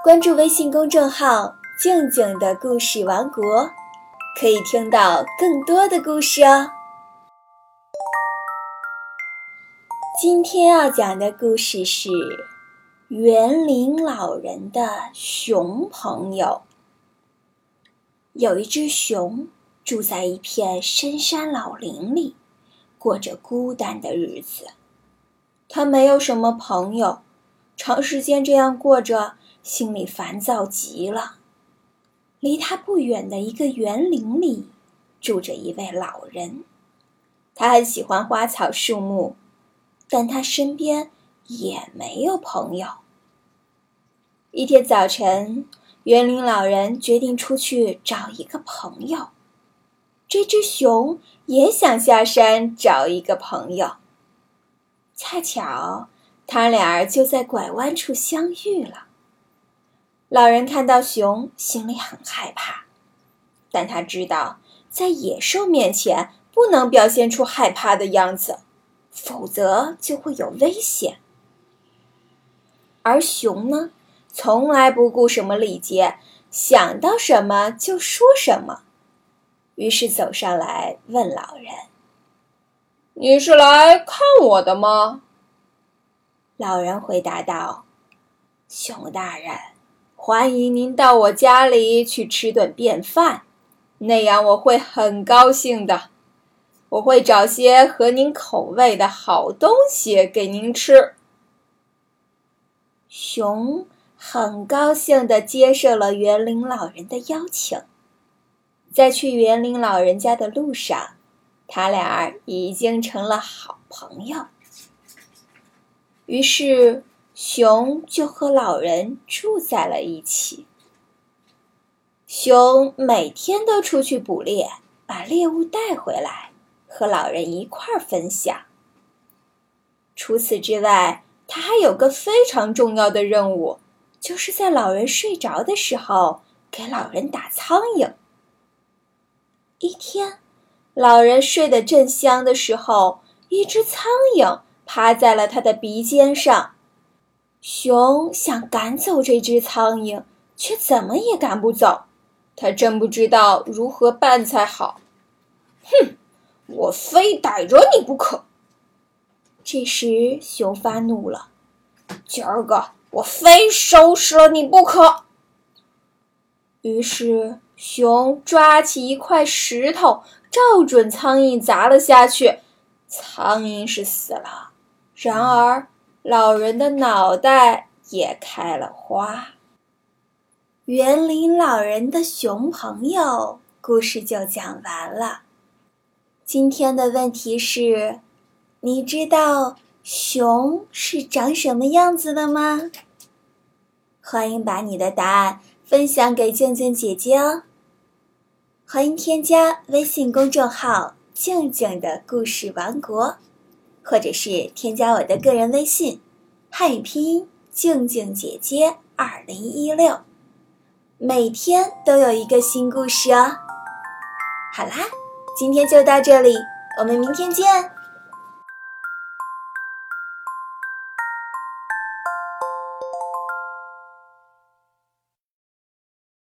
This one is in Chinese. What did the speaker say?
关注微信公众号“静静的故事王国”，可以听到更多的故事哦。今天要讲的故事是园林老人的熊朋友。有一只熊住在一片深山老林里，过着孤单的日子。它没有什么朋友，长时间这样过着。心里烦躁极了。离他不远的一个园林里，住着一位老人。他很喜欢花草树木，但他身边也没有朋友。一天早晨，园林老人决定出去找一个朋友。这只熊也想下山找一个朋友。恰巧，他俩就在拐弯处相遇了。老人看到熊，心里很害怕，但他知道，在野兽面前不能表现出害怕的样子，否则就会有危险。而熊呢，从来不顾什么礼节，想到什么就说什么。于是走上来问老人：“你是来看我的吗？”老人回答道：“熊大人。”欢迎您到我家里去吃顿便饭，那样我会很高兴的。我会找些合您口味的好东西给您吃。熊很高兴地接受了园林老人的邀请，在去园林老人家的路上，他俩已经成了好朋友。于是。熊就和老人住在了一起。熊每天都出去捕猎，把猎物带回来，和老人一块儿分享。除此之外，他还有个非常重要的任务，就是在老人睡着的时候给老人打苍蝇。一天，老人睡得正香的时候，一只苍蝇趴在了他的鼻尖上。熊想赶走这只苍蝇，却怎么也赶不走。他真不知道如何办才好。哼，我非逮着你不可！这时，熊发怒了：“今儿个我非收拾了你不可！”于是，熊抓起一块石头，照准苍蝇砸了下去。苍蝇是死了，然而……老人的脑袋也开了花。园林老人的熊朋友故事就讲完了。今天的问题是：你知道熊是长什么样子的吗？欢迎把你的答案分享给静静姐姐哦。欢迎添加微信公众号“静静的故事王国”。或者是添加我的个人微信，汉语拼音静静姐姐二零一六，每天都有一个新故事哦。好啦，今天就到这里，我们明天见。